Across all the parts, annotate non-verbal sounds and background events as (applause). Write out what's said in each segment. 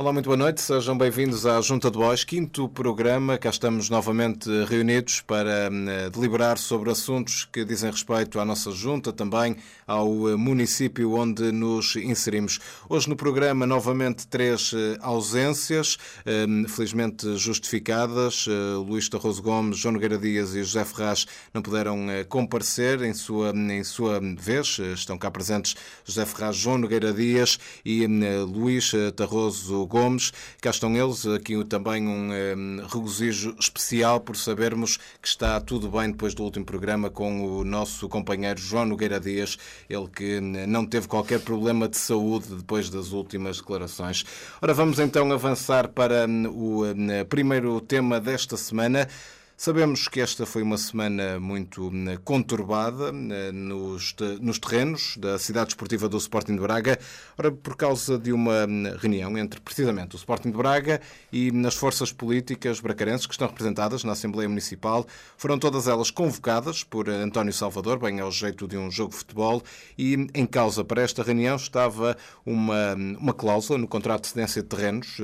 Olá, muito boa noite. Sejam bem-vindos à Junta de Voz, quinto programa. Cá estamos novamente reunidos para eh, deliberar sobre assuntos que dizem respeito à nossa Junta, também ao município onde nos inserimos. Hoje no programa, novamente, três eh, ausências, eh, felizmente justificadas. Luís Tarroso Gomes, João Nogueira Dias e José Ferraz não puderam comparecer em sua, em sua vez. Estão cá presentes José Ferraz, João Nogueira Dias e Luís Tarroso Gomes. Cá estão eles, aqui também um, regozijo especial por sabermos que está tudo bem depois do último programa com o nosso companheiro João Nogueira Dias, ele que não teve qualquer problema de saúde depois das últimas declarações. Ora, vamos então avançar para o primeiro tema desta semana. Sabemos que esta foi uma semana muito hum, conturbada hum, nos, nos terrenos da cidade esportiva do Sporting de Braga, ora, por causa de uma hum, reunião entre precisamente o Sporting de Braga e as forças políticas bracarenses que estão representadas na Assembleia Municipal. Foram todas elas convocadas por António Salvador, bem ao jeito de um jogo de futebol, e em causa para esta reunião estava uma, uma cláusula no contrato de cedência de terrenos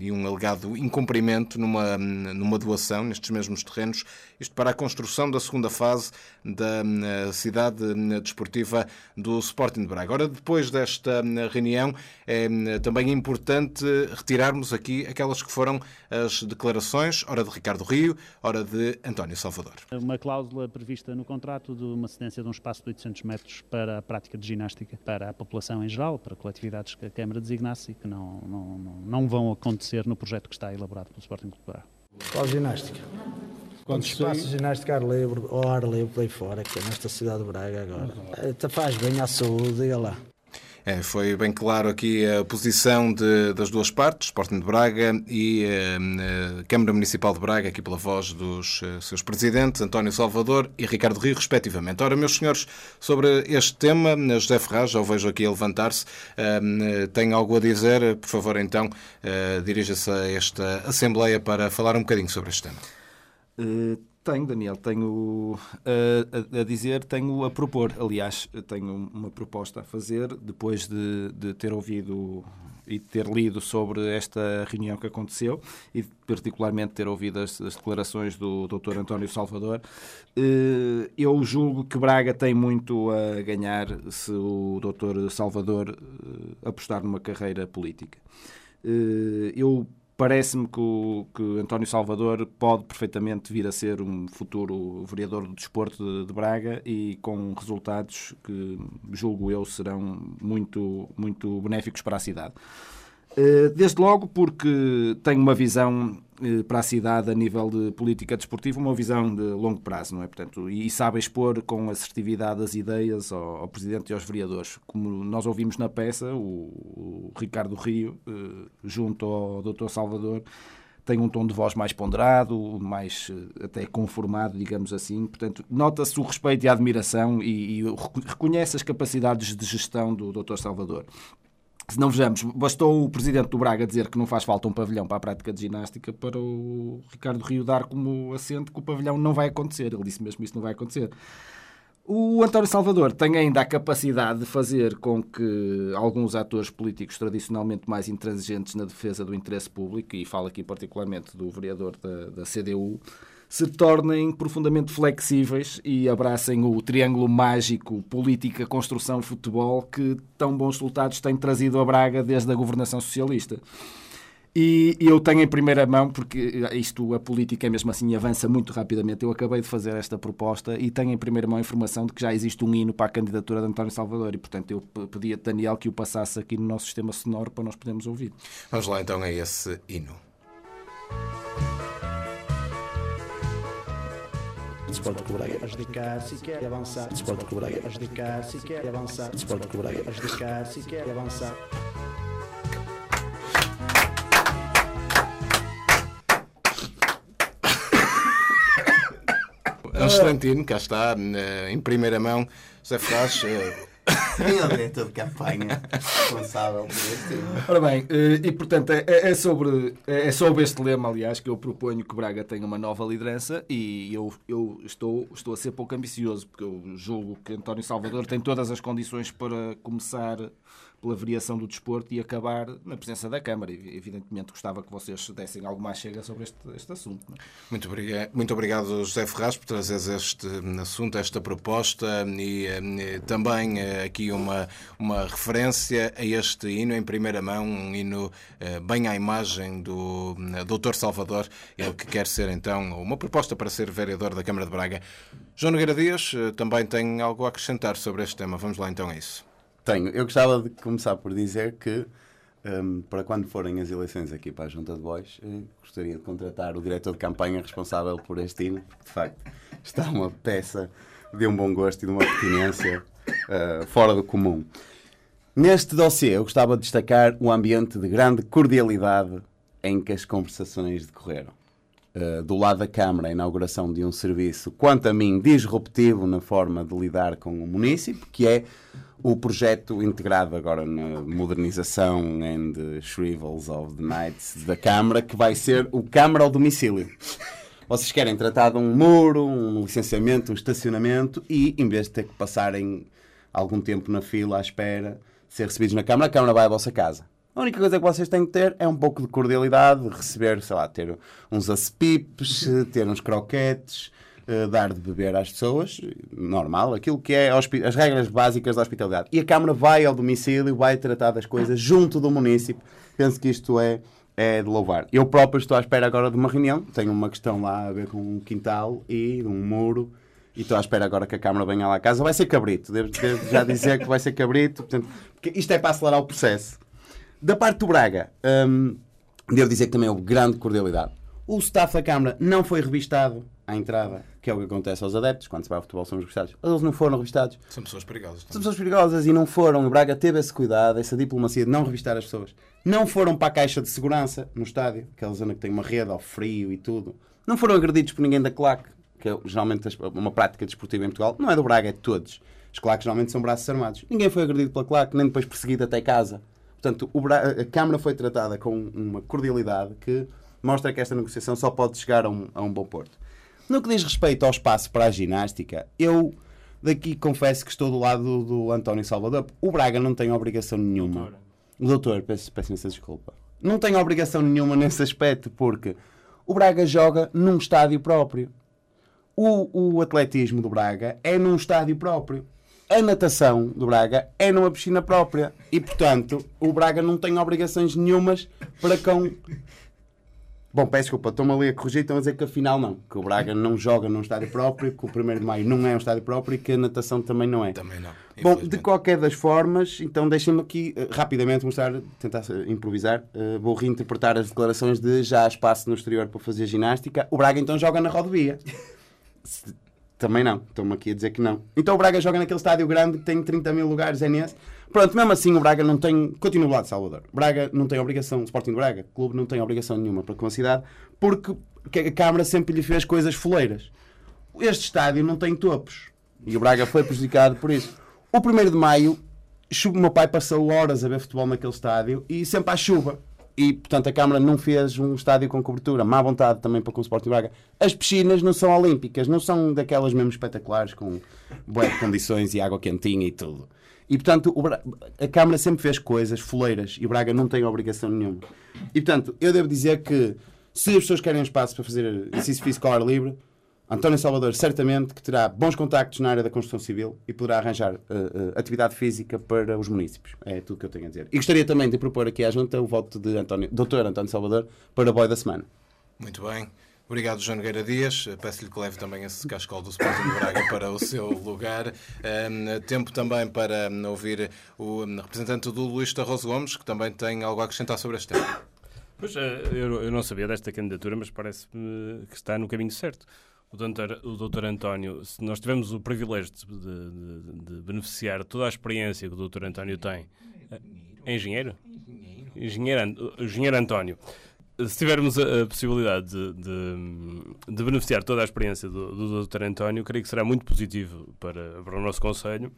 e um alegado incumprimento numa, numa doação nestes mesmos terrenos terrenos, isto para a construção da segunda fase da hum, cidade hum, desportiva do Sporting de Braga. Ora, depois desta hum, reunião, é também importante retirarmos aqui aquelas que foram as declarações, ora de Ricardo Rio, ora de António Salvador. Uma cláusula prevista no contrato de uma cedência de um espaço de 800 metros para a prática de ginástica para a população em geral, para coletividades que a Câmara designasse e que não, não, não, não vão acontecer no projeto que está elaborado pelo Sporting de Braga. Qual ginástica? Quando espaço ginástica ar livre, ou ar livre por aí fora, que é nesta cidade de Braga agora. Uhum. Faz bem à saúde, diga lá. É, foi bem claro aqui a posição de, das duas partes, Sporting de Braga e eh, eh Câmara Municipal de Braga, aqui pela voz dos eh, seus presidentes, António Salvador e Ricardo Rio, respectivamente. Ora, meus senhores, sobre este tema, José Ferraz, já o vejo aqui a levantar-se, eh, tem algo a dizer? Por favor, então, eh, dirija-se a esta Assembleia para falar um bocadinho sobre este tema. Uh, tenho, Daniel, tenho uh, a, a, dizer, tenho a propor. Aliás, tenho uma proposta a fazer depois de, de ter ouvido e ter lido sobre esta reunião que aconteceu e particularmente ter ouvido as, as declarações do Dr. António Salvador. Uh, eu julgo que Braga tem muito a ganhar se o Dr. Salvador apostar numa carreira política. eu Parece-me que, que António Salvador pode perfeitamente vir a ser um futuro vereador do desporto de, de, Braga e com resultados que, julgo eu, serão muito, muito benéficos para a cidade. Eh, desde logo porque tenho uma visão eh, para a cidade a nível de política desportiva, uma visão de longo prazo, não é? Portanto, e sabe expor com assertividade as ideias ao, ao Presidente e aos vereadores. Como nós ouvimos na peça, o, o Ricardo Rio, eh, junto ao Dr. Salvador, tem um tom de voz mais ponderado, mais até conformado, digamos assim. Portanto, nota-se o respeito e a admiração e, e reconhece as capacidades de gestão do Dr. Salvador. Se não vejamos, bastou o presidente do Braga dizer que não faz falta um pavilhão para a prática de ginástica para o Ricardo Rio dar como assento que o pavilhão não vai acontecer. Ele disse mesmo isso não vai acontecer. O António Salvador tem ainda a capacidade de fazer com que alguns atores políticos tradicionalmente mais intransigentes na defesa do interesse público, e falo aqui particularmente do vereador da, da CDU, se tornem profundamente flexíveis e abracem o triângulo mágico política, construção, futebol que tão bons resultados tem trazido a Braga desde a governação socialista. E eu tenho em primeira mão, porque isto, a política é mesmo assim, avança muito rapidamente. Eu acabei de fazer esta proposta e tenho em primeira mão a informação de que já existe um hino para a candidatura de António Salvador. E, portanto, eu pedi a Daniel que o passasse aqui no nosso sistema sonoro para nós podermos ouvir. Vamos lá então a esse hino. Com o Braga. Adjudicar se quer avançar. Com o Braga. Adjudicar se quer avançar. Com o Braga. Adjudicar se quer avançar. Constantino, cá está, em primeira mão, José Fraz. Eh, ele é campanha responsável por este Ora bem, eh, e portanto é, é, é, sobre, é, é sobre este lema, aliás, que eu proponho que Braga tenha uma nova liderança e eu, eu estou, estou a ser pouco ambicioso, porque eu julgo que António Salvador tem todas as condições para começar pela variação do desporto e acabar na presença da Câmara. Evidentemente gostava que vocês dessem algo mais chega sobre este, este assunto. É? Muito, obrigado, muito obrigado, José Ferraz, por trazeres este assunto, esta proposta e, e também aqui uma, uma referência a este hino em primeira mão, um hino bem à imagem do Dr. Salvador, ele que quer ser então uma proposta para ser vereador da Câmara de Braga. João Nogueira Dias também tem algo a acrescentar sobre este tema. Vamos lá então a isso. Tenho. Eu gostava de começar por dizer que, um, para quando forem as eleições aqui para a Junta de Bois, eh, gostaria de contratar o diretor de campanha responsável por este hino, porque de facto está uma peça de um bom gosto e de uma pertinência uh, fora do comum. Neste dossiê, eu gostava de destacar o ambiente de grande cordialidade em que as conversações decorreram. Uh, do lado da Câmara, a inauguração de um serviço, quanto a mim, disruptivo na forma de lidar com o município, que é o projeto integrado agora na modernização and shrivels of the nights da Câmara, que vai ser o Câmara ao domicílio. Vocês querem tratar de um muro, um licenciamento, um estacionamento e, em vez de ter que passarem algum tempo na fila à espera de ser recebidos na Câmara, a Câmara vai à vossa casa. A única coisa que vocês têm que ter é um pouco de cordialidade, receber, sei lá, ter uns acepipes, ter uns croquetes, uh, dar de beber às pessoas, normal, aquilo que é as regras básicas da hospitalidade. E a Câmara vai ao domicílio, vai tratar das coisas junto do município. Penso que isto é, é de louvar. Eu próprio estou à espera agora de uma reunião, tenho uma questão lá a ver com um quintal e um muro. E estou à espera agora que a Câmara venha lá a casa. Vai ser cabrito, devo, devo já dizer que vai ser cabrito. Portanto, porque isto é para acelerar o processo. Da parte do Braga, hum, devo dizer que também houve grande cordialidade. O staff da Câmara não foi revistado à entrada, que é o que acontece aos adeptos, quando se vai ao futebol são revistados. Eles não foram revistados. São pessoas perigosas. São pessoas perigosas e não foram. O Braga teve esse cuidado, essa diplomacia de não revistar as pessoas. Não foram para a caixa de segurança no estádio, aquela zona que tem uma rede ao frio e tudo. Não foram agredidos por ninguém da claque, que é geralmente uma prática desportiva em Portugal. Não é do Braga, é de todos. Os claques geralmente são braços armados. Ninguém foi agredido pela claque, nem depois perseguido até casa. Portanto, a Câmara foi tratada com uma cordialidade que mostra que esta negociação só pode chegar a um, a um bom porto. No que diz respeito ao espaço para a ginástica, eu daqui confesso que estou do lado do, do António Salvador. O Braga não tem obrigação nenhuma. O doutor, peço, peço essa desculpa. Não tem obrigação nenhuma nesse aspecto, porque o Braga joga num estádio próprio. O, o atletismo do Braga é num estádio próprio. A natação do Braga é numa piscina própria. E, portanto, o Braga não tem obrigações nenhumas para com Bom, peço desculpa, estou-me ali a corrigir, estão a dizer que afinal não, que o Braga não joga num estádio próprio, que o 1 de Maio não é um estádio próprio e que a natação também não é. Também não. Bom, de qualquer das formas, então deixem-me aqui uh, rapidamente mostrar, tentar improvisar, uh, vou reinterpretar as declarações de já há espaço no exterior para fazer ginástica. O Braga então joga na rodovia. (laughs) também não, estão-me aqui a dizer que não. Então o Braga joga naquele estádio grande que tem 30 mil lugares, é nesse. Pronto, mesmo assim o Braga não tem. Continua lado de Salvador. Braga não tem obrigação, o Sporting Braga, o clube não tem obrigação nenhuma para com a cidade, porque a Câmara sempre lhe fez coisas foleiras. Este estádio não tem topos. E o Braga foi prejudicado por isso. O 1 de maio, o meu pai passou horas a ver futebol naquele estádio e sempre à chuva. E, portanto, a Câmara não fez um estádio com cobertura. Má vontade também para com o Sporting Braga. As piscinas não são olímpicas, não são daquelas mesmo espetaculares, com boas condições e água quentinha e tudo. E, portanto, a Câmara sempre fez coisas foleiras e Braga não tem obrigação nenhuma. E, portanto, eu devo dizer que se as pessoas querem espaço para fazer exercício físico ao ar livre, António Salvador certamente que terá bons contactos na área da construção civil e poderá arranjar uh, uh, atividade física para os municípios. É tudo que eu tenho a dizer. E gostaria também de propor aqui à Junta o voto de António, Dr. António Salvador para o boy da semana. Muito bem. Obrigado, João Nogueira Dias. Peço-lhe que leve também esse cascal do Sporting de Braga para o seu lugar. Um, tempo também para ouvir o representante do Luís Tarroso Gomes, que também tem algo a acrescentar sobre este tema. Pois, eh, eu, eu não sabia desta candidatura, mas parece-me que está no caminho certo. O doutor, o doutor António, se nós tivemos o privilégio de, de, de beneficiar toda a experiência que o doutor António tem. É engenheiro? Engenheiro, engenheiro António se tivermos a, possibilidade de, de, de, beneficiar toda a experiência do, do Dr. António, creio que será muito positivo para, para o nosso Conselho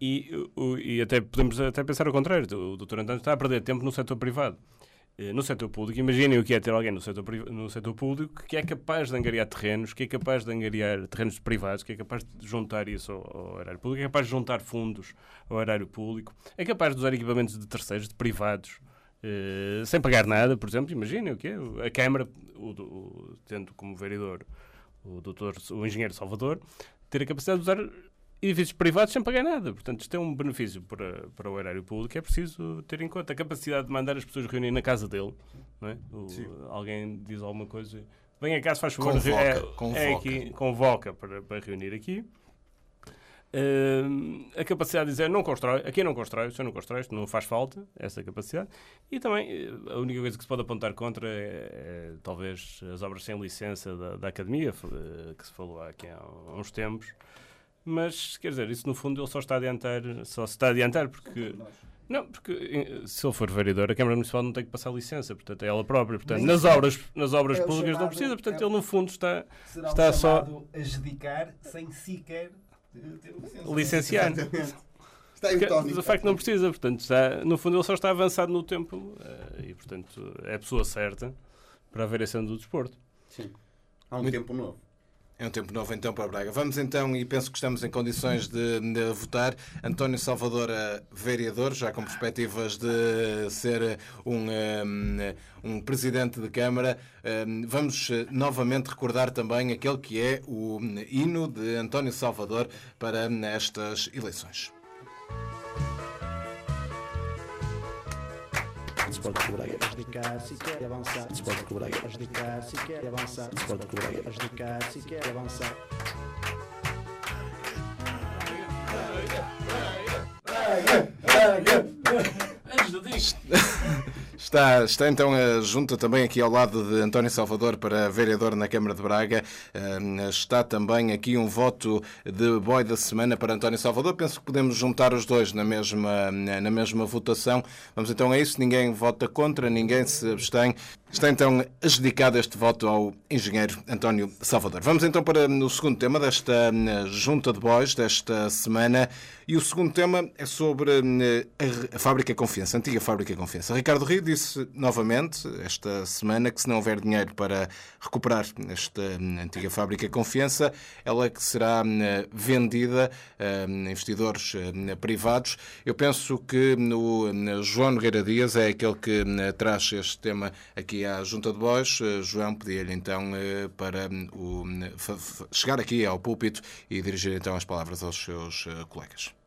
e, o, e até podemos até pensar ao contrário. O Dr. António está a perder tempo no setor privado. Eh, no setor público. Imaginem o que é ter alguém no setor, no setor público que é capaz de angariar terrenos, que é capaz de angariar terrenos privados, que é capaz de juntar isso ao, ao erário público, é capaz de juntar fundos ao erário público, é capaz de usar equipamentos de terceiros, de privados, eh, sem pagar nada, por exemplo. Imaginem o que é. A Câmara, o, o, tendo como vereador o, doutor, o engenheiro Salvador, ter a capacidade de usar edifícios privados sem pagar nada. Portanto, isto é um benefício para, para o erário público. É preciso ter em conta a capacidade de mandar as pessoas reunir na casa dele. Não é? O, alguém diz alguma coisa. Vem a casa, faz favor. Convoca, é, convoca. É aqui, convoca para, para reunir aqui. Uh, a capacidade de dizer não constrói, aqui não constrói, se não constrói, isto não faz falta, essa capacidade. E também eh, a única coisa que se pode apontar contra é, é talvez as obras sem licença da, da academia, eh, que se falou aqui há uns tempos. Mas, quer dizer, isso no fundo ele só está a adiantar, só se está a adiantar porque. Não, porque eh, se ele for vereador, a Câmara Municipal não tem que passar licença, portanto é ela própria. Portanto, nas obras, nas obras é públicas chamado, não precisa, portanto é, ele no fundo está, será está só. a adjudicar sem sequer ter licença. Licenciar. Exatamente. Está Porque, facto não precisa, portanto, está, no fundo ele só está avançado no tempo eh, e, portanto, é a pessoa certa para a variação do desporto. Sim. Há um Muito- tempo novo. É um tempo novo então para Braga. Vamos então, e penso que estamos em condições de, de votar. António Salvador, eh, vereador, já com perspectivas de ser um, eh, um presidente de Câmara. Eh, Vamos eh, novamente recordar também aquele que é o hino de António Salvador para estas eleições. Desporto do Braga. Prejudicar se quer avançar. Desporto do Braga. Prejudicar se quer avançar. Desporto do Braga. Prejudicar se quer avançar. (laughs) Está, está então a junta também aqui ao lado de António Salvador para vereador na Câmara de Braga. Eh, Está também aqui um voto de boy da semana para António Salvador. Penso que podemos juntar os dois na mesma, na mesma votação. Vamos então a isso. Ninguém vota contra, ninguém se abstém. Está então adjudicado este voto ao engenheiro António Salvador. Vamos então para o segundo tema desta eh, junta de boys desta semana. E o segundo tema é sobre eh, a, a Fábrica Confiança, a antiga Fábrica Confiança. Ricardo Rio disse novamente esta semana que se não houver dinheiro para recuperar esta eh, antiga Fábrica Confiança, ela que será eh, vendida a investidores privados. Eu penso que o João Nogueira Dias é aquele que traz este tema aqui à Junta de Bois. Eh, João, pedia-lhe então eh, para hum, o, chegar aqui ao púlpito e dirigir então as palavras aos seus colegas.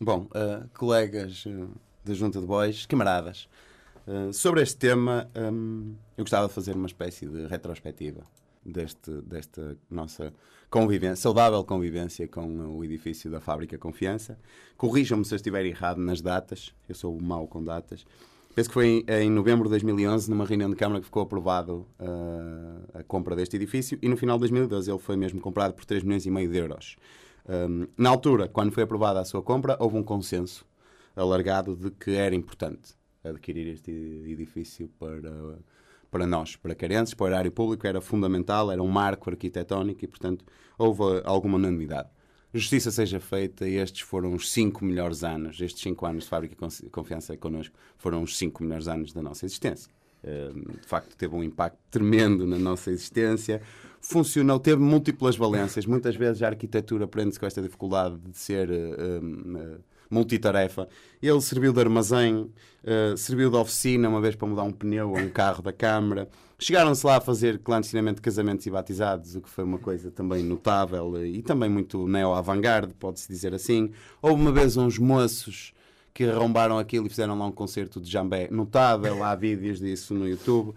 Bom, eh, colegas eh, da Junta de Bois, camaradas, eh, sobre este tema hum, eu gostava de fazer uma espécie de retrospectiva deste, desta nossa convivência, saudável convivência com o edifício da Fábrica Confiança. Corrijam-me se eu estiver errado nas datas, eu sou mau com datas. Penso que foi em, em novembro de 2011, numa reunião de Câmara, que ficou aprovado eh, a compra deste edifício e no final de 2012 ele foi mesmo comprado por 3 milhões e meio de euros. Um, na altura, quando foi aprovada a sua compra, houve um consenso alargado de que era importante adquirir este edifício para, para nós, para carenses, para o erário público, era fundamental, era um marco arquitetónico e, portanto, houve alguma unanimidade. Justiça seja feita, estes foram os cinco melhores anos, estes cinco anos de Fábrica de Confiança connosco, foram os cinco melhores anos da nossa existência. De facto, teve um impacto tremendo na nossa existência. Funcionou, teve múltiplas valências. Muitas vezes a arquitetura prende-se com esta dificuldade de ser uh, um, uh, multitarefa. Ele serviu de armazém, uh, serviu de oficina uma vez para mudar um pneu a um carro da Câmara. Chegaram-se lá a fazer clandestinamente casamentos e batizados, o que foi uma coisa também notável e também muito neo-avant-garde, pode-se dizer assim. Houve uma vez uns moços que arrombaram aquilo e fizeram lá um concerto de jambé notável, há vídeos disso no YouTube.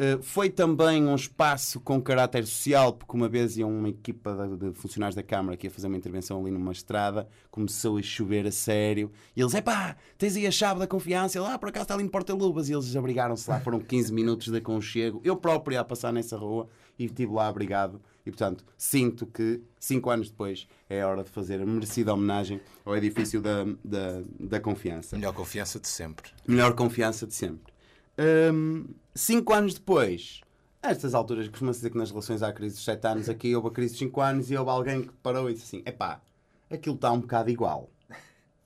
Uh, foi também um espaço com caráter social, porque uma vez ia uma equipa de, de, funcionários da Câmara que ia fazer uma intervenção ali numa estrada, começou a chover a sério, e eles, epá, tens aí a chave da confiança, lá por acaso está ali em Porta-Luvas, e eles abrigaram-se lá, foram 15 minutos de aconchego, eu próprio ia passar nessa rua e estive lá abrigado, e portanto sinto que, cinco anos depois, é hora de fazer a merecida homenagem ao edifício da, da, da confiança. Melhor confiança de sempre. Melhor confiança de sempre. Um, cinco anos depois, a estas alturas, costuma-se dizer que nas relações há crise de sete anos, aqui houve a crise de cinco anos e houve alguém que parou e disse assim: epá, aquilo está um bocado igual.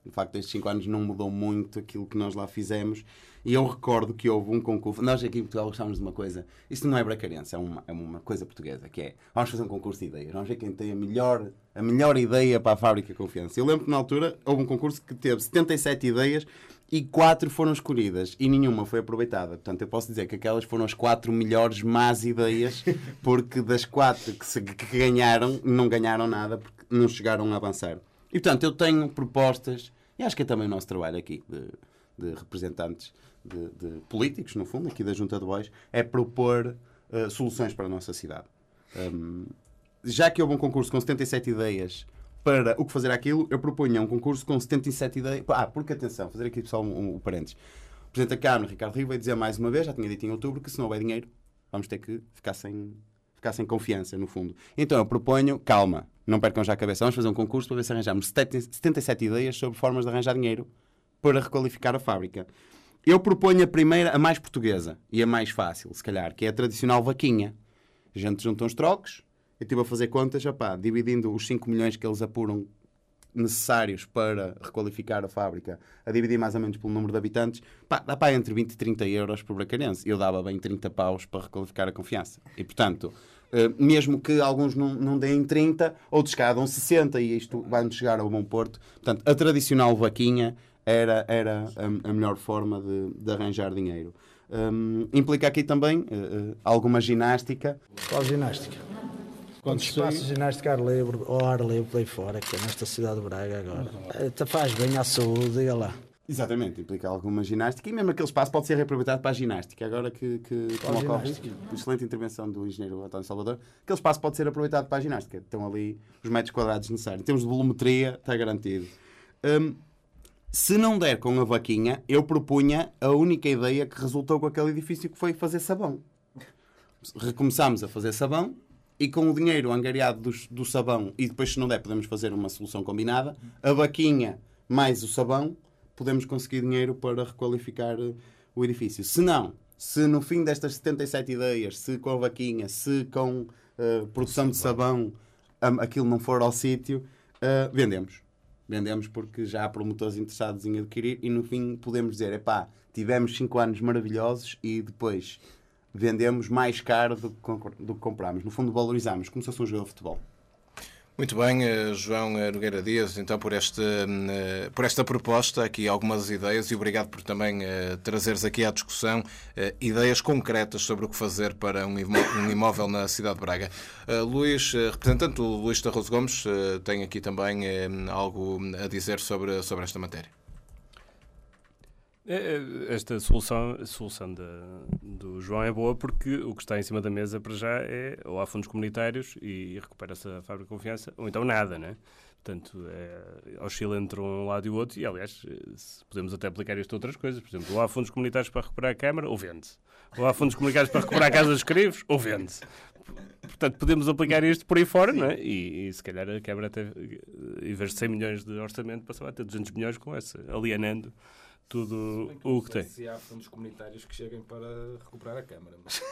De facto, estes 5 anos não mudou muito aquilo que nós lá fizemos. E eu recordo que houve um concurso. Nós aqui em Portugal gostávamos de uma coisa. Isto não é bracarense, é uma, é uma coisa portuguesa, que é vamos fazer um concurso de ideias. Vamos ver quem tem a melhor, a melhor ideia para a fábrica Confiança. Eu lembro que na altura houve um concurso que teve 77 ideias e 4 foram escolhidas e nenhuma foi aproveitada. Portanto, eu posso dizer que aquelas foram as 4 melhores más ideias, (laughs) porque das 4 que, se, que ganharam, não ganharam nada, porque não chegaram a avançar. E portanto, eu tenho propostas, e acho que é também o nosso trabalho aqui, de, de representantes de, de, políticos, no fundo, aqui da Junta de Bois, é propor uh, soluções para a nossa cidade. Um, já que houve um concurso com 77 ideias para o que fazer aquilo, eu proponho um concurso com 77 ideias. Ah, porque atenção, fazer aqui só um, um, um parênteses. O Presidente da Câmara, Ricardo Rio, vai dizer mais uma vez, já tinha dito em outubro, que se não houver dinheiro, vamos ter que ficar sem, ficar sem confiança, no fundo. Então eu proponho, calma, não percam já a cabeça, vamos fazer um concurso para ver se arranjamos 77 ideias sobre formas de arranjar dinheiro para requalificar a fábrica. Eu proponho a primeira, a mais portuguesa e a mais fácil, se calhar, que é a tradicional vaquinha. A gente junta uns trocos, eu estive a fazer contas, opá, dividindo os 5 milhões que eles apuram necessários para requalificar a fábrica, a dividir mais ou menos pelo número de habitantes, pá, dá para entre 20 e 30 euros por bracarense. Eu dava bem 30 paus para requalificar a confiança. E, portanto, eh, mesmo que alguns não, não deem 30, outros cá dão 60 e isto vai-nos chegar ao bom porto. Portanto, a tradicional vaquinha era, era a, a melhor forma de, de arranjar dinheiro. Um, implica aqui também uh, alguma ginástica. Qual ginástica? Quando espaço de ginástica ar livre, ou ar livre aí fora, que é nesta cidade de Braga agora. Uhum. faz bem à saúde, diga lá. Exatamente, implica alguma ginástica e mesmo aquele espaço pode ser reaproveitado para a ginástica. Agora que, que, que ocorre, excelente intervenção do engenheiro António Salvador, aquele espaço pode ser aproveitado para a ginástica. Estão ali os metros quadrados necessários. Em termos de volumetria, está garantido. Um, se não der com a vaquinha, eu propunha a única ideia que resultou com aquele edifício que foi fazer sabão. Recomeçámos a fazer sabão e com o dinheiro angariado do, do sabão, e depois, se não der, podemos fazer uma solução combinada, a vaquinha mais o sabão, podemos conseguir dinheiro para requalificar eh, o edifício. Se não, se no fim destas 77 ideias, se com a vaquinha, se com uh, produção de sabão, um, aquilo não for ao sítio, uh, vendemos vendemos porque já há promotores interessados em adquirir e no fim podemos dizer, epá, tivemos 5 anos maravilhosos e depois vendemos mais caro do que, do que comprámos. No fundo valorizamos, como se fosse um jogo de futebol. Muito bem, eh, João eh, Nogueira Dias, então por esta, eh, por esta proposta, aqui algumas ideias e obrigado por também trazeres aqui à discussão ideias concretas sobre o que fazer para um imóvel na cidade de Braga. Luís, representante do Luís Tarroso Gomes, tem aqui também algo a dizer sobre, sobre esta matéria. É, é, esta solução, solução de, do João é boa porque o que está em cima da mesa para já é ou há fundos comunitários e recupera-se a fábrica de confiança, ou então nada, né? Portanto, é, oscila entre um lado e o outro, e aliás, podemos até aplicar isto a outras coisas. Por exemplo, ou há fundos comunitários para recuperar a Câmara, ou vende-se. Ou há fundos comunitários para recuperar a Casa dos Escreves, ou vende-se. Portanto, podemos aplicar isto por aí fora, não é? E, e, se calhar a Câmara, até, em vez de 100 milhões de orçamento, passava a ter 200 milhões com essa, alienando tudo o que tem. Se há fundos comunitários que cheguem para recuperar a Câmara. Mas...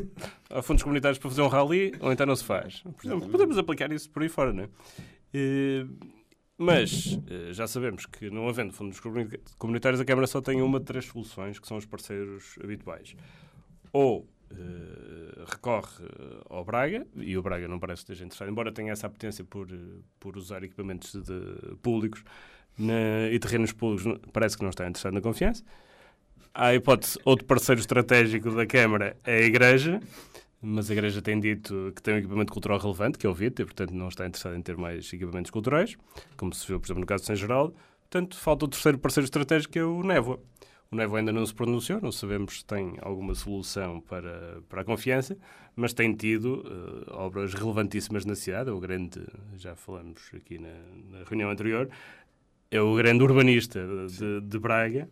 (laughs) há fundos comunitários para fazer um rally, ou então não se faz. Por exemplo, podemos aplicar isso por aí fora, não é? E, mas eh, já sabemos que, não havendo fundos comunitários, a Câmara só tem uma de três soluções, que são os parceiros habituais. Ou Uh, recorre ao Braga, e o Braga não parece ter gente interessado, embora tenha essa apetência por, por usar equipamentos de, públicos, na, e terrenos públicos parece que não está interessado na confiança. Há hipótese, outro parceiro estratégico da Câmara é a Igreja, mas a Igreja tem dito que tem um equipamento cultural relevante, que é o VIT, e portanto não está interessado em ter mais equipamentos culturais, como se viu, por exemplo, no caso de São Geraldo. Portanto, falta o terceiro parceiro estratégico, que é o Névoa. O Névoa ainda não se pronunciou, não sabemos se tem alguma solução para, para a confiança, mas tem tido uh, obras relevantíssimas na cidade. O grande, já falamos aqui na, na reunião anterior, é o grande urbanista de, de Braga.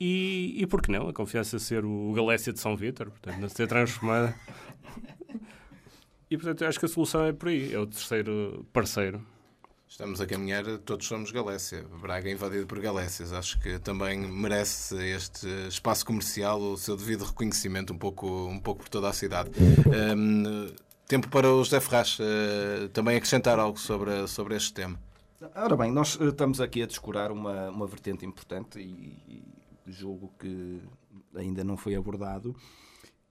E, e por que não? A confiança ser o Galécia de São Vítor, portanto, ser transformada. E portanto, acho que a solução é por aí, é o terceiro parceiro. Estamos a caminhar, todos somos Galécia. Braga é invadido por Galécias. Acho que também merece este espaço comercial o seu devido reconhecimento, um pouco, um pouco por toda a cidade. Um, tempo para o José Ferraz uh, também acrescentar algo sobre, sobre este tema. Ora bem, nós eh, estamos aqui a descurar uma, uma vertente importante e, e julgo que ainda não foi abordado,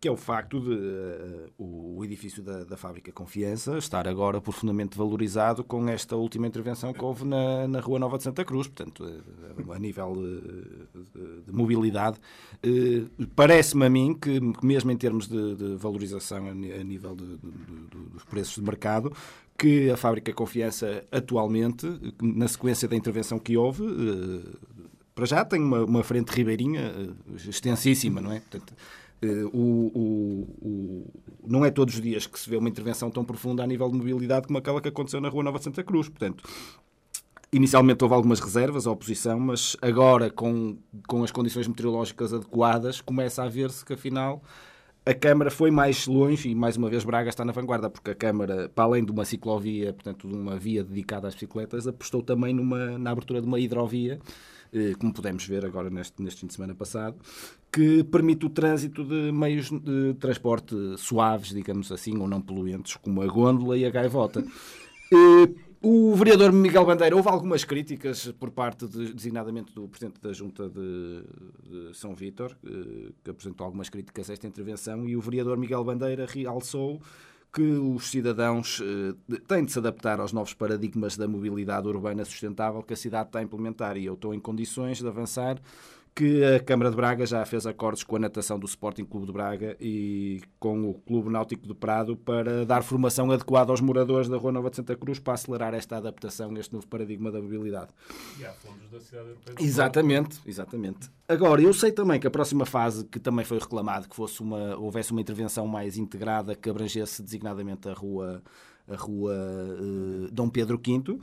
que é o facto de uh, o edifício da, da, fábrica Confiança estar agora profundamente valorizado com esta última intervenção que houve na, na Rua Nova de Santa Cruz, portanto, uh, a nível uh, de mobilidade. Parece-me a mim que, mesmo em termos de, de valorização a, nível de, de, dos preços de mercado, que a fábrica Confiança atualmente, na sequência da intervenção que houve, para já tem uma, uma frente ribeirinha extensíssima, não é? Portanto, o, o, o, não é todos os dias que se vê uma intervenção tão profunda a nível de mobilidade como aquela que aconteceu na Rua Nova Santa Cruz. Portanto, inicialmente houve algumas reservas, a oposição, mas agora, com, com as condições meteorológicas adequadas, começa a ver-se que, afinal, a Câmara foi mais longe e, mais uma vez, Braga está na vanguarda, porque a Câmara, para além de uma ciclovia, portanto, de uma via dedicada às bicicletas, apostou também numa, na abertura de uma hidrovia eh, como pudemos ver agora neste, neste fim de semana passado, que permite o trânsito de meios de transporte suaves, digamos assim, ou não poluentes, como a gôndola e a gaivota. (laughs) Eh, o vereador Miguel Bandeira, houve algumas críticas por parte, de, designadamente, do Presidente da Junta de, de São Vítor, eh, que apresentou algumas críticas a esta intervenção, e o vereador Miguel Bandeira realçou que os cidadãos eh, têm de se adaptar aos novos paradigmas da mobilidade urbana sustentável que a cidade está a implementar. E eu estou em condições de avançar que a Câmara de Braga já fez acordos com a natação do Sporting Clube de Braga e com o Clube Náutico de Prado para dar formação adequada aos moradores da Rua Nova de Santa Cruz para acelerar esta adaptação, este novo paradigma da mobilidade. E há fundos da cidade europeia. Exatamente, exatamente. Agora, eu sei também que a próxima fase, que também foi reclamado, que fosse uma, houvesse uma intervenção mais integrada que abrangesse designadamente a Rua a rua uh, Dom Pedro V, uh,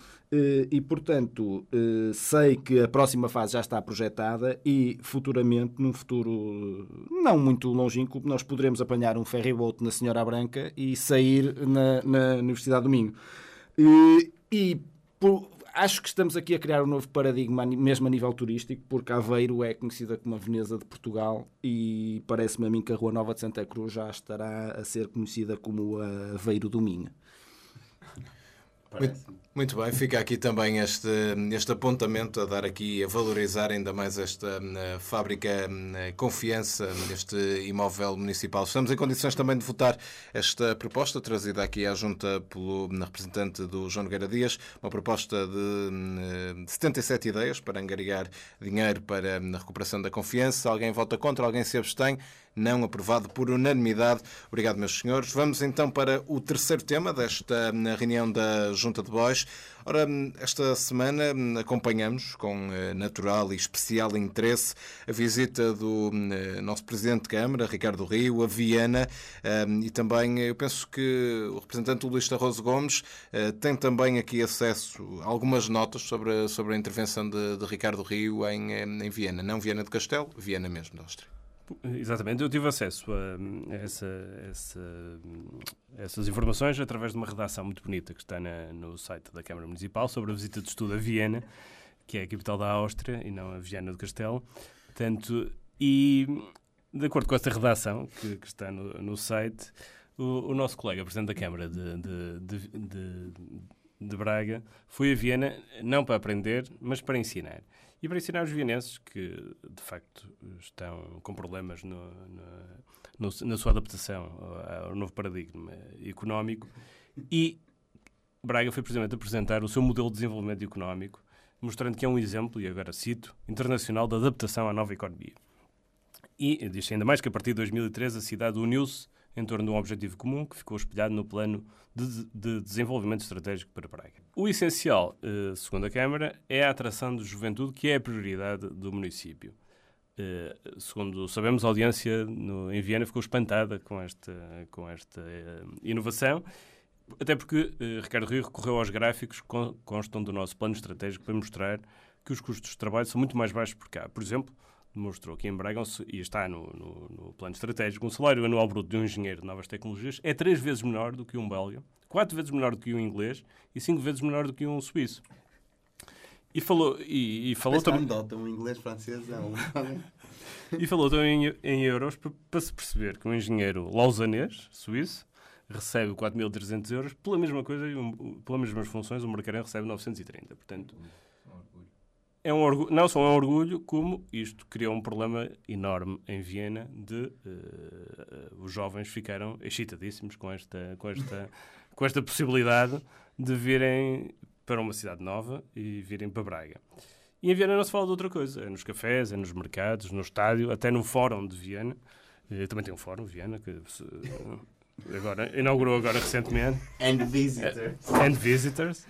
e portanto uh, sei que a próxima fase já está projetada e futuramente, num futuro não muito longínquo, nós poderemos apanhar um ferryboat na Senhora Branca e sair na, na Universidade do Minho. e por, acho que estamos aqui a criar um novo paradigma, mesmo a nível turístico, porque Aveiro é conhecida como a Veneza de Portugal e parece-me a mim que a Rua Nova de Santa Cruz já estará a ser conhecida como a Aveiro do Minho. Muito, muito, bem, fica aqui também este, este apontamento a dar aqui, a valorizar ainda mais esta uh, fábrica uh, Confiança, este imóvel municipal. Estamos em condições também de votar esta proposta, trazida aqui à Junta pelo representante do João Nogueira Dias, uma proposta de, uh, de 77 ideias para angariar dinheiro para a recuperação da confiança. Alguém vota contra, alguém se abstém não aprovado por unanimidade. Obrigado, meus senhores. Vamos então para o terceiro tema desta reunião da Junta de Bois. Ora, esta semana acompanhamos com eh, natural e especial interesse a visita do eh, nosso Presidente de Câmara, Ricardo Rio, a Viena, eh, e também eu penso que o representante Luís Tarroso Gomes tem também aqui acesso a algumas notas sobre, sobre a intervenção de, de Ricardo Rio em, em Viena. Não Viena de Castelo, Viena mesmo, da Áustria. Exatamente, eu tive acesso a essa, essa, essas informações através de uma redação muito bonita que está na, no site da Câmara Municipal sobre a visita de estudo a Viena, que é a capital da Áustria e não a Viena do Castelo. Portanto, e de acordo com esta redação que, que está no, no site, o, o, nosso colega, Presidente da Câmara de, de, de, de Braga, foi a Viena não para aprender, mas para ensinar. E para ensinar os vienenses que, de facto, estão com problemas no, no, na sua adaptação ao, novo paradigma económico. E Braga foi precisamente apresentar o seu modelo de desenvolvimento económico, mostrando que é um exemplo, e agora cito, internacional de adaptação à nova economia. E diz ainda mais que a partir de 2013 a cidade uniu-se em torno de um objetivo comum que ficou espelhado no plano de, de desenvolvimento estratégico para Braga. O essencial, eh, segundo a Câmara, é a atração de juventude, que é a prioridade do município. Eh, segundo sabemos, a audiência no, em Viena ficou espantada com esta, com esta eh, inovação, até porque Ricardo Rio recorreu aos gráficos que constam do nosso plano estratégico para mostrar que os custos de trabalho são muito mais baixos por cá. Por exemplo, demonstrou que em Braga, e está no, no, no, plano estratégico, um salário anual bruto de um engenheiro de novas tecnologias é três vezes menor do que um belga, quatro vezes menor do que um inglês e cinco vezes menor do que um suíço. E falou, e, e falou também... um inglês francês é um... (laughs) e falou também em, em euros para, para, se perceber que um engenheiro lausanês, suíço, recebe 4.300 euros, pela mesma coisa, um, pelas mesmas funções, o Marcarém recebe 930. Portanto, é um orgulho, não só é um orgulho, como isto criou um problema enorme em Viena de uh, os jovens ficaram excitadíssimos com esta, com, esta, com esta possibilidade de virem para uma cidade nova e virem para Braga. E em Viena não se fala de outra coisa. É nos cafés, é nos mercados, no estádio, até no fórum de Viena. Eu também tem um fórum, Viena, que agora, inaugurou agora recentemente. And visitors. And visitors.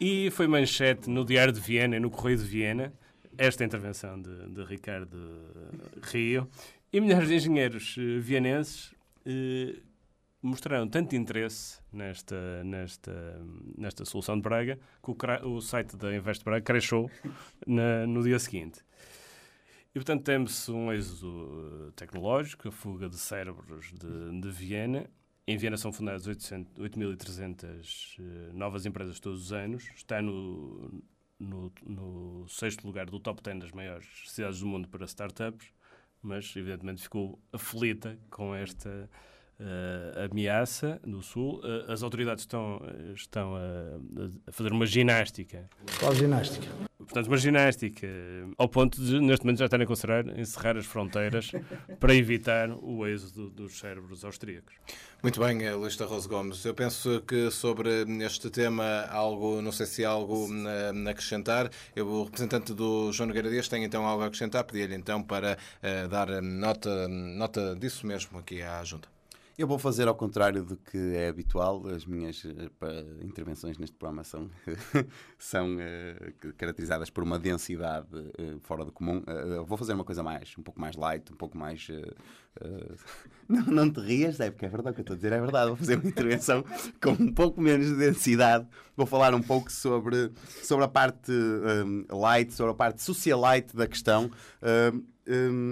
E foi manchete no Diário de Viena e no Correio de Viena esta intervenção de, de Ricardo Rio. E milhares de engenheiros uh, vienenses uh, mostraram tanto interesse nesta, nesta, nesta solução de Braga que o, o site da Invest Braga cresceu na, no dia seguinte. E, portanto, temos um êxodo tecnológico, a fuga de cérebros de, de Viena. Em Viena são fundadas 8.300 uh, novas empresas todos os anos. Está no, no, no, sexto lugar do top 10 das maiores cidades do mundo para startups, mas, evidentemente, ficou aflita com esta uh, ameaça no Sul. Uh, as autoridades estão, estão a, a, fazer uma ginástica. Qual ginástica? Portanto, uma ginástica ao ponto de, neste momento, já estarem a considerar encerrar as fronteiras (laughs) para evitar o êxodo dos cérebros austríacos. Muito bem, eh, Luís Tarroso Gomes. Eu penso que sobre este tema, algo, não sei se há algo a acrescentar. Eu, o representante do João Nogueira Dias tem então algo a acrescentar. Pedi-lhe então para uh, dar nota, nota disso mesmo aqui à Junta. Eu vou fazer ao contrário do que é habitual. As minhas uh, intervenções neste programa são, (laughs) são uh, caracterizadas por uma densidade uh, fora do comum. vou fazer uma coisa mais, um pouco mais light, um pouco mais. (laughs) Não, não te rias, é porque é verdade o que eu estou a dizer, é verdade. Vou fazer uma intervenção (laughs) com um pouco menos de densidade. Vou falar um pouco sobre, sobre a parte um, light, sobre a parte socialite da questão.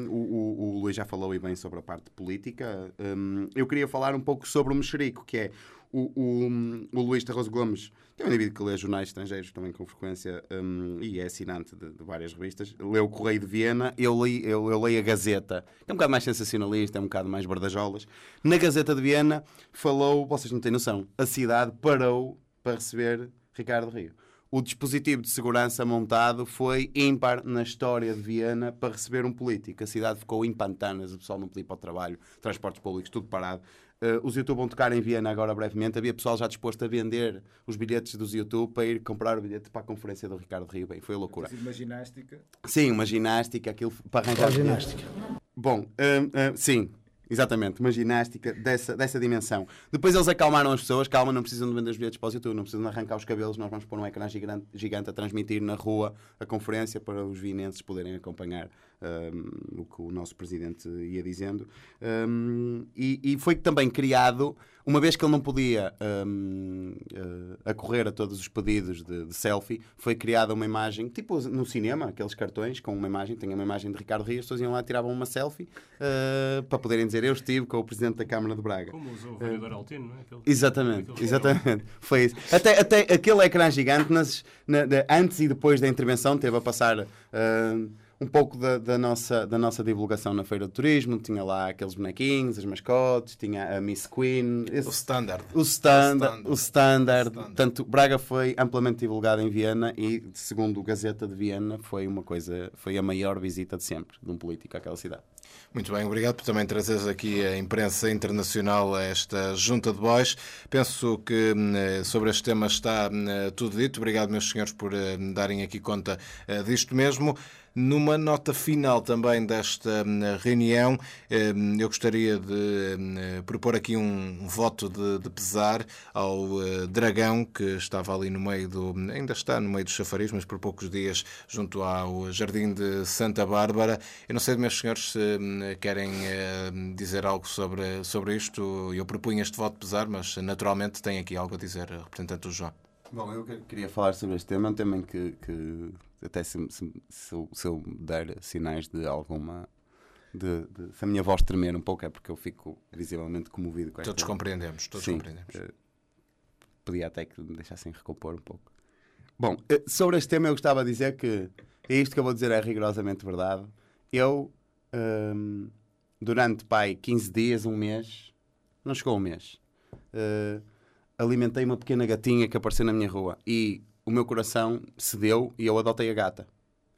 O, o, Luís já falou e bem sobre a parte política. Um, eu queria falar um pouco sobre o mexerico, que é o, o, o Luís Tarroso Gomes, que é um indivíduo que lê jornais estrangeiros também com frequência um, e é assinante de, de, várias revistas. Leu o Correio de Viena, eu, li, eu, eu leio a Gazeta, que é um bocado mais sensacionalista, é um bocado mais bardajolas. Na Gazeta de Viena falou, vocês não têm noção, a cidade parou para receber Ricardo Rio o dispositivo de segurança montado foi ímpar na história de Viena para receber um político. A cidade ficou em pantanas, o pessoal não podia ir para o trabalho, transportes públicos, tudo parado. Uh, os YouTube vão tocar em Viena agora brevemente. Havia pessoal já disposto a vender os bilhetes dos YouTube para ir comprar o bilhete para a conferência do Ricardo Rio. Bem, foi loucura. Uma ginástica? Sim, uma ginástica, aquilo para arranjar. Qual ginástica? Bom, uh, uh, sim, Exatamente, uma ginástica dessa, dessa dimensão. Depois eles acalmaram as pessoas, calma, não precisam de vender os bilhetes para o YouTube, não precisam de arrancar os cabelos, nós vamos pôr um ecrã gigante, gigante a transmitir na rua a conferência para os vinenses poderem acompanhar um, o que o nosso presidente ia dizendo. Um, e, e, foi também criado, uma vez que ele não podia um, uh, acorrer a todos os pedidos de, de, selfie, foi criada uma imagem, tipo no cinema, aqueles cartões com uma imagem, tinha uma imagem de Ricardo Rios, pessoas iam lá e tiravam uma selfie uh, para poderem dizer eu estive com o presidente da Câmara de Braga. Como usou o vereador uh, Altino, não é? Aquele, exatamente, aquele exatamente. Foi isso. Até, até aquele ecrã gigante, nas, na, de, antes e depois da intervenção, teve a passar. Uh, um pouco da, da, nossa, da nossa divulgação na Feira do Turismo. Tinha lá aqueles bonequinhos, as mascotes, tinha a Miss Queen. Esse, o standard. O standard. O standard. Portanto, Braga foi amplamente divulgado em Viena e, segundo o Gazeta de Viena, foi uma coisa, foi a maior visita de sempre de um político àquela cidade. Muito bem, obrigado por também trazeres aqui a imprensa internacional a esta junta de bois. Penso que hum, sobre este tema está hum, tudo dito. Obrigado, meus senhores, por hum, darem aqui conta disto mesmo. Numa nota final também desta reunião, eu gostaria de propor aqui um voto de, pesar ao Dragão, que estava ali no meio do. ainda está no meio do chafariz, mas por poucos dias junto ao Jardim de Santa Bárbara. Eu não sei, meus senhores, se querem uh, dizer algo sobre, sobre isto. Eu propunho este voto pesar, mas naturalmente tem aqui algo a dizer, representante do João. Bom, eu queria falar sobre este tema, um tema em que, que até se, se, se, eu, der sinais de alguma. De, de, se a minha voz tremer um pouco é porque eu fico visivelmente comovido com esta... Todos compreendemos, todos Sim, compreendemos. Uh, podia até que me deixassem recompor um pouco. Bom, uh, sobre este tema eu gostava de dizer que é isto que eu vou dizer é rigorosamente verdade. Eu durante pai 15 dias, um mês, não chegou um mês, uh, alimentei uma pequena gatinha que apareceu na minha rua. E o meu coração cedeu e eu adotei a gata.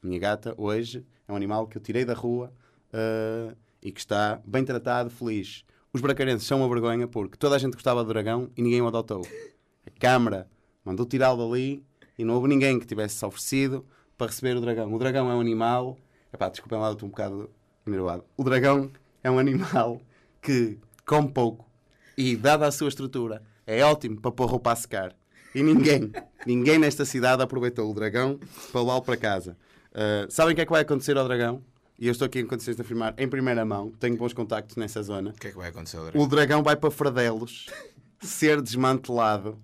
Minha gata, hoje, é um animal que eu tirei da rua uh, e que está bem tratado, feliz. Os bracarenses são uma vergonha porque toda a gente gostava do dragão e ninguém o adotou. A Câmara mandou tirá-lo dali e não houve ninguém que tivesse se oferecido para receber o dragão. O dragão é um animal. Epá, desculpem lá, estou um bocado enervado. O dragão é um animal que come pouco e, dada a sua estrutura, é ótimo para pôr roupa a secar. E ninguém, (laughs) ninguém nesta cidade aproveitou o dragão para levá-lo para casa. Uh, sabem o que é que vai acontecer ao dragão? E eu estou aqui em condições de afirmar em primeira mão, tenho bons contactos nessa zona. O que é que vai acontecer ao dragão? O dragão vai para Fradelos ser desmantelado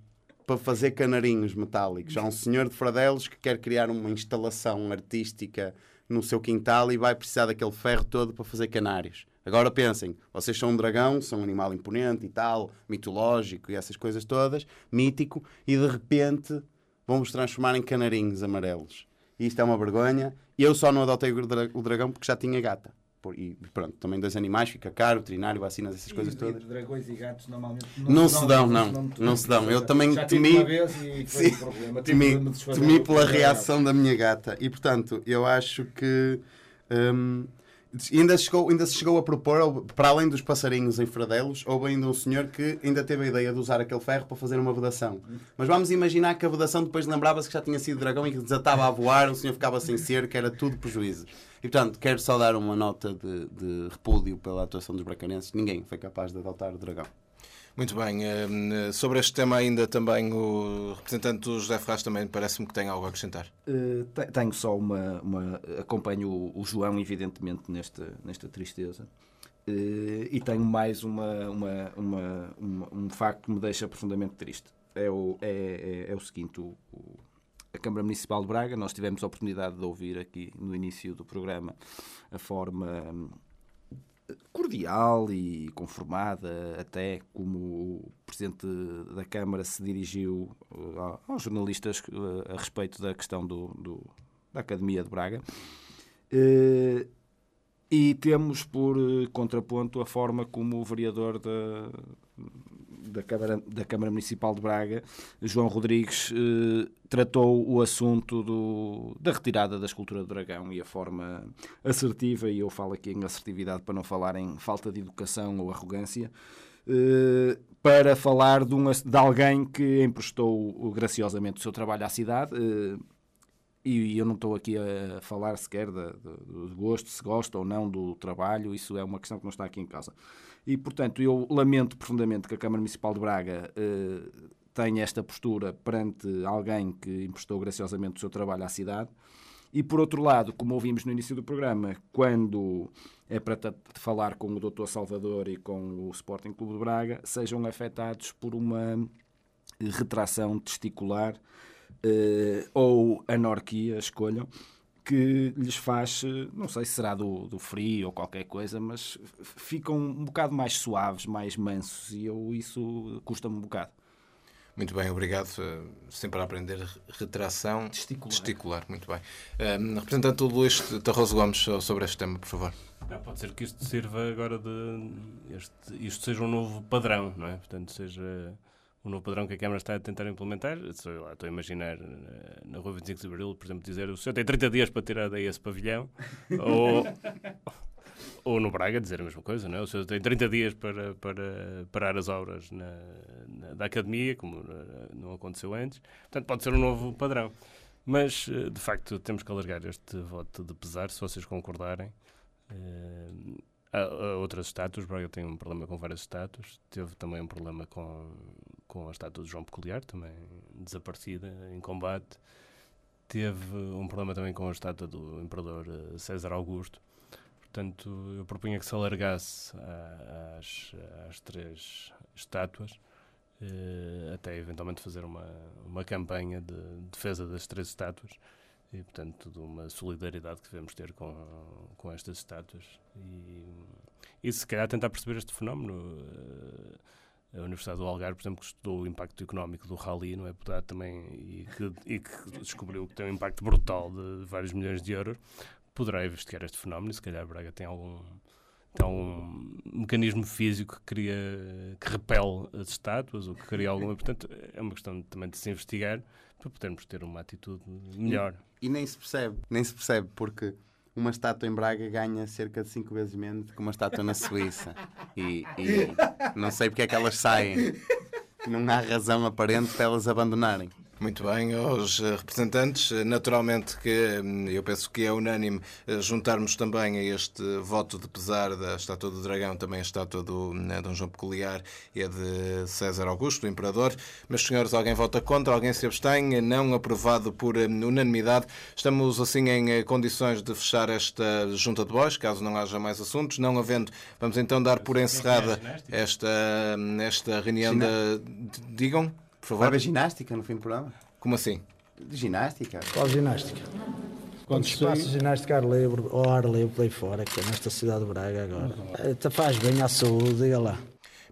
para fazer canarinhos metálicos. Há um senhor de Fradelos que quer criar uma instalação artística no seu quintal e vai precisar daquele ferro todo para fazer canários. Agora pensem, vocês são um dragão, são um animal imponente e tal, mitológico e essas coisas todas, mítico, e de repente vão vos transformar em canarinhos amarelos. E isto é uma vergonha. Eu só não adotei o dragão porque já tinha gata. E pronto, também dois animais, fica caro, veterinário, vacinas, essas e, coisas todas. dragões e gatos normalmente não, não se dão, não, não, não se dão. Eu também já temi, uma vez e foi um (laughs) problema. temi, temi pela reação da minha gata. E portanto, eu acho que hum, ainda, chegou, ainda se chegou a propor, para além dos passarinhos em Fradelos, houve ainda um senhor que ainda teve a ideia de usar aquele ferro para fazer uma vedação. Mas vamos imaginar que a vedação depois lembrava-se que já tinha sido dragão e que desatava a voar, o senhor ficava sem ser, que era tudo prejuízo. E portanto, quero só dar uma nota de, de repúdio pela atuação dos bracanenses. Ninguém foi capaz de adotar o dragão. Muito bem. Eh, sobre este tema ainda também o representante do José Ferraz também parece-me que tem algo a acrescentar. Uh, tenho só uma, uma... Acompanho o, João, evidentemente, nesta, nesta tristeza. Uh, e tenho mais uma, uma, uma, uma, um facto que me deixa profundamente triste. É o, é, é, é o seguinte, o, o, a Câmara Municipal de Braga, nós tivemos a oportunidade de ouvir aqui no início do programa a forma cordial e conformada, até como o Presidente da Câmara se dirigiu uh, aos jornalistas uh, a respeito da questão do, do da Academia de Braga. Uh, e temos por contraponto a forma como o vereador da, da Câmara, da Câmara Municipal de Braga, João Rodrigues, eh, tratou o assunto do, da retirada da escultura do dragão e a forma assertiva, e eu falo aqui em assertividade para não falar em falta de educação ou arrogância, eh, para falar de, de alguém que emprestou graciosamente o seu trabalho à cidade. Eh, e eu não estou aqui a falar sequer de, de, de gosto, se gosta ou não do trabalho, isso é uma questão que não está aqui em casa. E, portanto, eu lamento profundamente que a Câmara Municipal de Braga eh, tenha esta postura perante alguém que emprestou graciosamente o seu trabalho à cidade. E, por outro lado, como ouvimos no início do programa, quando é para falar com o Dr. Salvador e com o Sporting Clube de Braga, sejam afetados por uma retração testicular eh, ou anorquia, escolham, que lhes faz, não sei se será do, do frio ou qualquer coisa, mas ficam um bocado mais suaves, mais mansos, e eu isso custa-me um bocado. Muito bem, obrigado. Eh, sempre a aprender retração testicular. testicular. Muito bem. Um, representante do Luís Tarroso Gomes, sobre este tema, por favor. Não, pode ser que isto sirva agora de. Este, isto seja um novo padrão, não é? Portanto, seja o novo padrão que a Câmara está a tentar implementar. Sei lá, estou a imaginar eh, na Rua 25 de Abril, por exemplo, dizer o senhor tem 30 dias para tirar daí esse pavilhão. (laughs) ou, ou no Braga dizer a mesma coisa, não é? O senhor tem 30 dias para, para parar as obras na, na, da academia, como eh, não aconteceu antes. Portanto, pode ser um novo padrão. Mas, eh, de facto, temos que alargar este voto de pesar, se vocês concordarem. Há outras estátuas, Braga tem um problema com várias estátuas, teve também um problema com, com a estátua de João Peculiar, também desaparecida em combate, teve um problema também com a estátua do Imperador eh, César Augusto. Portanto, eu propunha que se alargasse às, às três estátuas, eh, até eventualmente fazer uma, uma campanha de defesa das três estátuas e, portanto, de uma solidariedade que devemos ter com, com estas estátuas. E, e se calhar tentar perceber este fenómeno. Eh, a Universidade do Algarve, por exemplo, que estudou o impacto económico do rally, não é? Portanto, também, e que, e que descobriu que tem um impacto brutal de vários milhões de euros, poderá investigar este fenómeno e se calhar Braga tem algum Há um mecanismo físico que cria, que repele as estátuas ou que cria alguma. Portanto, é uma questão também de se investigar para podermos ter uma atitude melhor. E, nem se percebe, nem se percebe, porque uma estátua em Braga ganha cerca de 5 vezes menos que uma estátua na Suíça. E, e não sei porque é que elas saem. Não há razão aparente para elas abandonarem. Muito bem, aos eh, representantes, eh, naturalmente que hum, eu penso que é unânime eh, juntarmos também a este voto de pesar da estátua do dragão, também a estátua do né, Dom João Peculiar e a de César Augusto, o imperador. Meus senhores, alguém vota contra, alguém se abstém, não aprovado por hum, unanimidade. Estamos assim em condições de fechar esta junta de voz, caso não haja mais assuntos. Não havendo, vamos então dar por encerrada esta, hum, esta reunião da... Digam? Por favor. Vai haver ginástica no fim do programa? Como assim? Ginástica? Qual ginástica? Quando espaço de ginástica ar livre, ou ar livre aí fora, que é nesta cidade de Braga agora. Uhum. Faz bem à saúde, diga lá.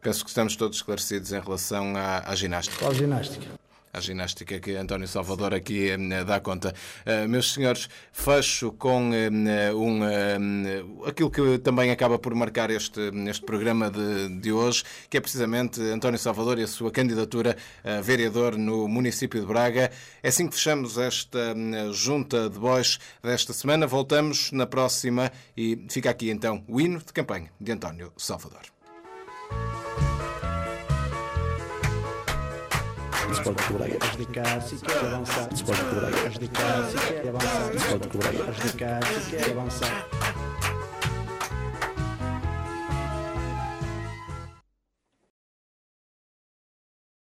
Penso que estamos todos esclarecidos em relação à, à ginástica. Qual ginástica? A ginástica que António Salvador aqui eh, dá conta. Uh, meus senhores, fecho com uh, um, aquilo que também acaba por marcar este, este programa de, de hoje, que é precisamente António Salvador e a sua candidatura a vereador no município de Braga. É assim que fechamos esta junta de bois desta semana. Voltamos na próxima e fica aqui então o hino de campanha de António Salvador. Desporto de Braga. Abdicar se quer avançar. Desporto de Braga. Abdicar se quer avançar. Desporto de Braga. Abdicar se quer avançar.